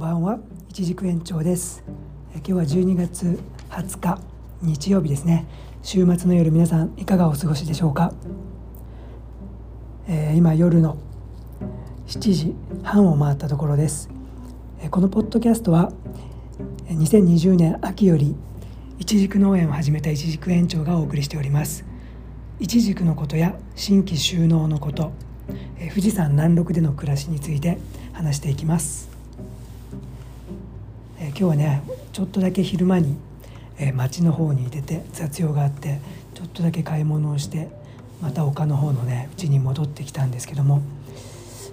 ばんは。一軸延長です。今日は12月20日日曜日ですね。週末の夜皆さんいかがお過ごしでしょうか、えー、今夜の7時半を回ったところです。このポッドキャストは2020年秋より一軸農園を始めた一軸園長がお送りしております。一軸のことや新規収納のこと富士山南麓での暮らしについて話していきます。今日はねちょっとだけ昼間に、え、町の方に出て雑用があってちょっとだけ買い物をしてまた丘の方のね家に戻ってきたんですけども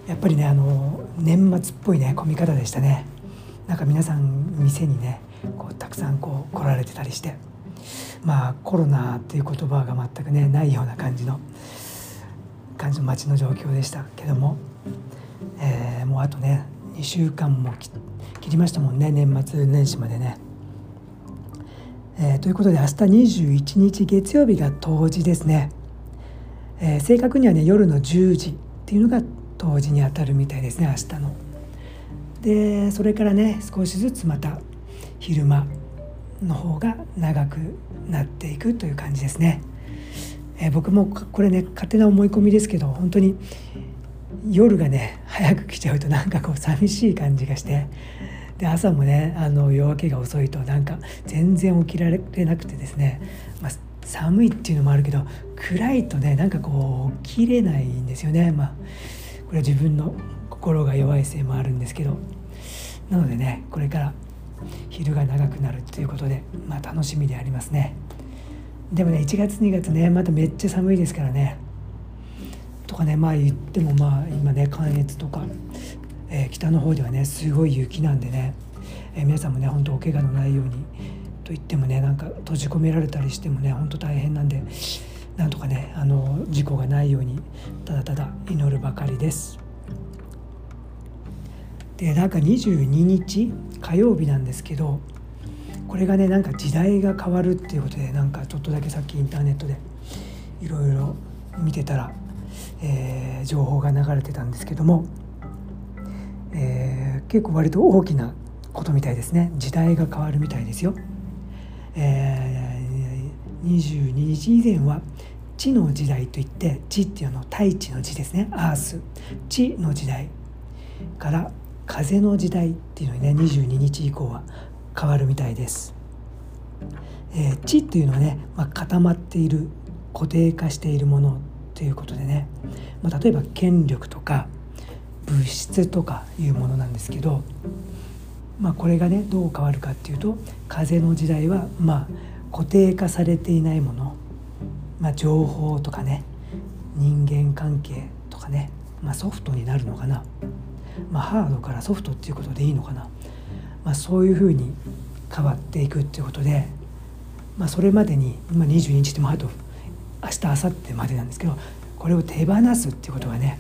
やっぱりねあの年末っぽいね混み方でしたね。なんか皆さん店にねこうたくさんこう来られてたりしてまあコロナっていう言葉が全くねないような感じの感じの街の状況でしたけども、えー、もうあとね2週間も切りましたもんね年末年始までね。えー、ということで明日21日月曜日が冬至ですね、えー、正確にはね夜の10時っていうのが冬至にあたるみたいですね明日の。でそれからね少しずつまた昼間の方が長くなっていくという感じですね。えー、僕もこれね勝手な思い込みですけど本当に夜がね早く来ちゃうとなんかこう寂しい感じがして。で朝もねあの夜明けが遅いとなんか全然起きられなくてですね、まあ、寒いっていうのもあるけど暗いとねなんかこう起きれないんですよね。まあこれは自分の心が弱いせいもあるんですけど。なのでねこれから昼が長くなるということで、まあ、楽しみでありますね。でもね1月2月ねまためっちゃ寒いですからね。かねまあ言ってもまあ今ね関越とか、えー、北の方ではねすごい雪なんでね、えー、皆さんもね本当お怪我のないようにと言ってもねなんか閉じ込められたりしてもね本当大変なんでなんとかねあの事故がないようにただただ祈るばかりです。でなんか22日火曜日なんですけどこれがねなんか時代が変わるっていうことでなんかちょっとだけさっきインターネットでいろいろ見てたらえー、情報が流れてたんですけども、えー、結構割と大きなことみたいですね時代が変わるみたいですよ。えー、22日以前は地の時代といって地っていうの大地の地ですねアース地の時代から風の時代っていうのにね22日以降は変わるみたいです。えー、地っていうのはね、まあ、固まっている固定化しているものということでね、まあ、例えば権力とか物質とかいうものなんですけど、まあ、これがねどう変わるかっていうと風の時代はまあ固定化されていないもの、まあ、情報とかね人間関係とかね、まあ、ソフトになるのかな、まあ、ハードからソフトっていうことでいいのかな、まあ、そういうふうに変わっていくっていうことで、まあ、それまでに、まあ、22日でもあと明日明後日までなんですけどこれを手放すっていうことがね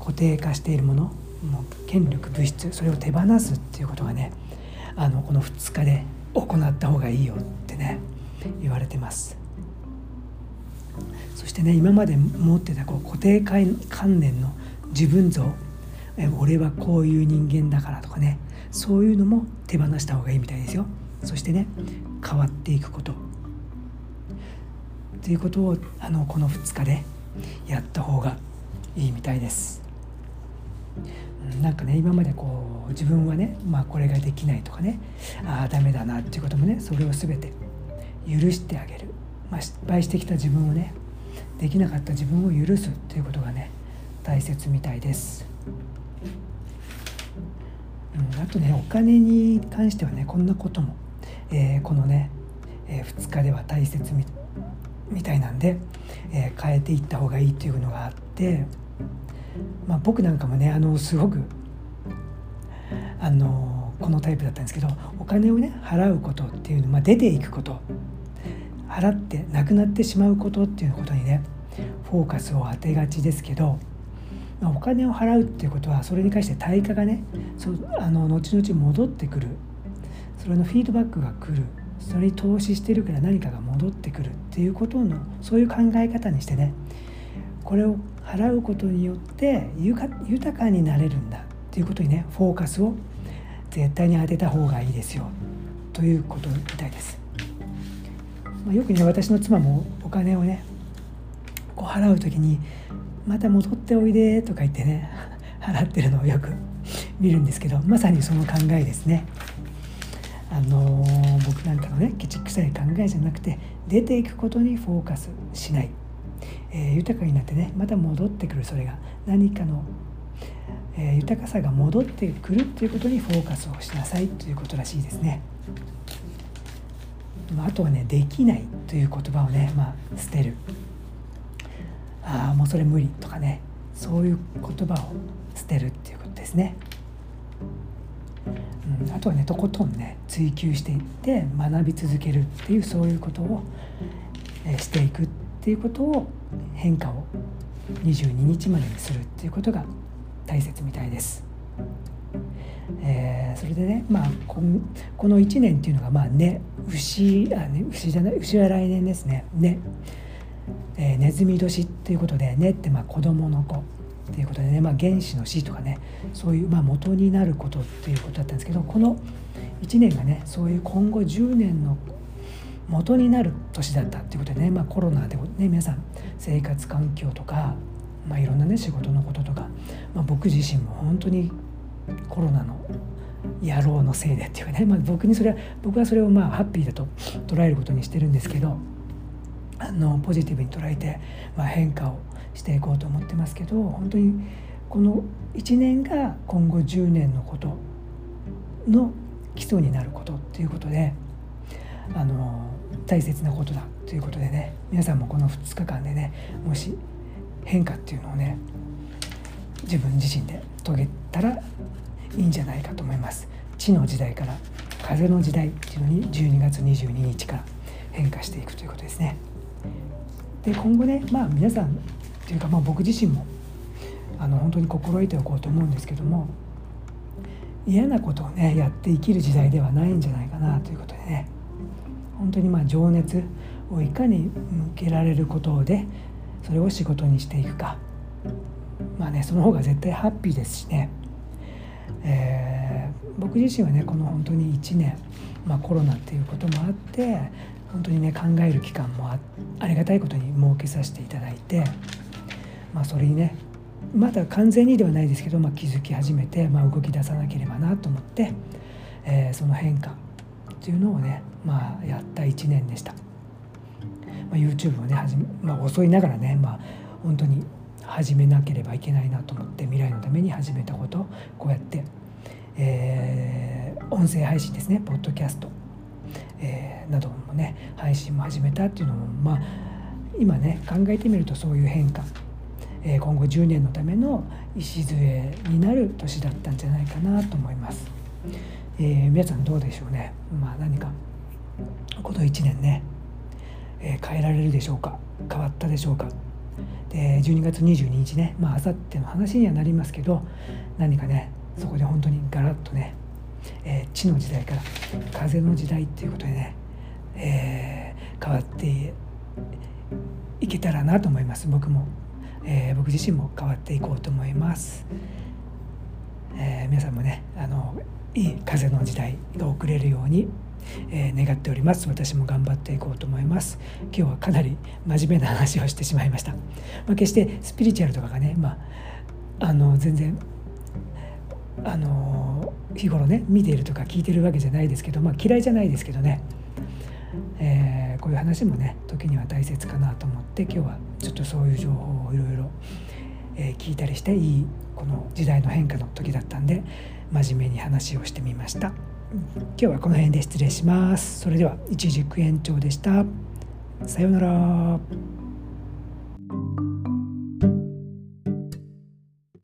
固定化しているものもう権力物質それを手放すっていうことがねあのこの2日で行った方がいいよってね言われてます。そしてね今まで持ってたこう固定観念の自分像俺はこういう人間だからとかねそういうのも手放した方がいいみたいですよ。そしてね変わっていくこと。ということをあのこの2日でやった方がいいみたいです。なんかね今までこう自分はね、まあ、これができないとかねああダメだなっていうこともねそれを全て許してあげる、まあ、失敗してきた自分をねできなかった自分を許すっていうことがね大切みたいです。うん、あとねお金に関してはねこんなことも、えー、このね、えー、2日では大切みたいみたいなんで、えー、変えていった方がいいっていうのがあって、まあ、僕なんかもねあのすごくあのこのタイプだったんですけどお金をね払うことっていうの、まあ、出ていくこと払ってなくなってしまうことっていうことにねフォーカスを当てがちですけど、まあ、お金を払うっていうことはそれに関して対価がねそあの後々戻ってくる。それのフィードバックが来る。それに投資してるから何かが戻ってくるっていうことのそういう考え方にしてねこれを払うことによって豊かになれるんだっていうことにねフォーカスを絶対に当てた方がいいですよということみたいです、まあ、よくね私の妻もお金をねこう払う時に「また戻っておいで」とか言ってね 払ってるのをよく見るんですけどまさにその考えですね。あの、僕なんかのねケチくさい考えじゃなくて出ていくことにフォーカスしない、えー、豊かになってねまた戻ってくるそれが何かの、えー、豊かさが戻ってくるということにフォーカスをしなさいということらしいですね。あとはね「できない」という言葉をね、まあ、捨てるああもうそれ無理とかねそういう言葉を捨てるっていうことですね。うん、あとはねとことんね追求していって学び続けるっていうそういうことを、えしていくっていうことを変化を22日までにするっていうことが大切みたいです。えー、それでね、まあ、この1年っていうのがまあね牛あね牛じゃない牛は来年ですね。ね、えー、ネズミ年っていうことでねってまあ子供の子。っていうことでね、まあ、原子の死とかねそういう、まあ、元になることっていうことだったんですけどこの1年がねそういう今後10年の元になる年だったっていうことでね、まあ、コロナでね皆さん生活環境とか、まあ、いろんなね仕事のこととか、まあ、僕自身も本当にコロナの野郎のせいでっていうかね、まあ、僕にそれは僕はそれをまあハッピーだと捉えることにしてるんですけどあのポジティブに捉えて、まあ、変化をしていこうと思ってますけど本当にこの1年が今後10年のことの基礎になることっていうことであの大切なことだということでね皆さんもこの2日間でねもし変化っていうのをね自分自身で遂げたらいいんじゃないかと思います。地の時代から風の時代っていうのに12月22日から変化していくということですね。で今後ねまあ皆さんていうか、まあ、僕自身もあの本当に心得ておこうと思うんですけども嫌なことをねやって生きる時代ではないんじゃないかなということでね本当にまあ情熱をいかに向けられることでそれを仕事にしていくか。まあねその方が絶対ハッピーですしね、えー、僕自身はねこの本当に1年、まあ、コロナっていうこともあって本当にね考える期間もありがたいことに設けさせていただいてまあ、それにねまだ完全にではないですけど、まあ、気づき始めて、まあ、動き出さなければなと思って、えー、その変化っていうのをね、まあ、やった1年でした、まあ、YouTube をね始め、まあ、遅いながらね、まあ、本当に始めなければいけないなと思って未来のために始めたことこうやって、えー、音声配信ですねポッドキャスト、えー、などもね配信も始めたっていうのもまあ今ね考えてみるとそういう変化え今後10年のための礎になる年だったんじゃないかなと思います。えー、皆さんどうでしょうね、まあ、何かこの1年ね、えー、変えられるでしょうか。変わったでしょうか。で12月22日ね。まあさっての話にはなりますけど何かねそこで本当にガラッとね、えー、地の時代から風の時代っていうことでね、え、変わっていけたらなと思います。僕も。えー、僕自身も変わっていこうと思います、えー、皆さんもねあのいい風の時代が遅れるように、えー、願っております。私も頑張っていこうと思います。今日はかなり真面目な話をしてしまいました、まあ、決してスピリチュアルとかがね、まあ、あの全然あの日頃ね見ているとか聞いてるわけじゃないですけど、まあ、嫌いじゃないですけどね、えーこういう話もね時には大切かなと思って今日はちょっとそういう情報をいろいろ聞いたりしていいこの時代の変化の時だったんで真面目に話をしてみました今日はこの辺で失礼します。それでは一軸延長でした。さようなら。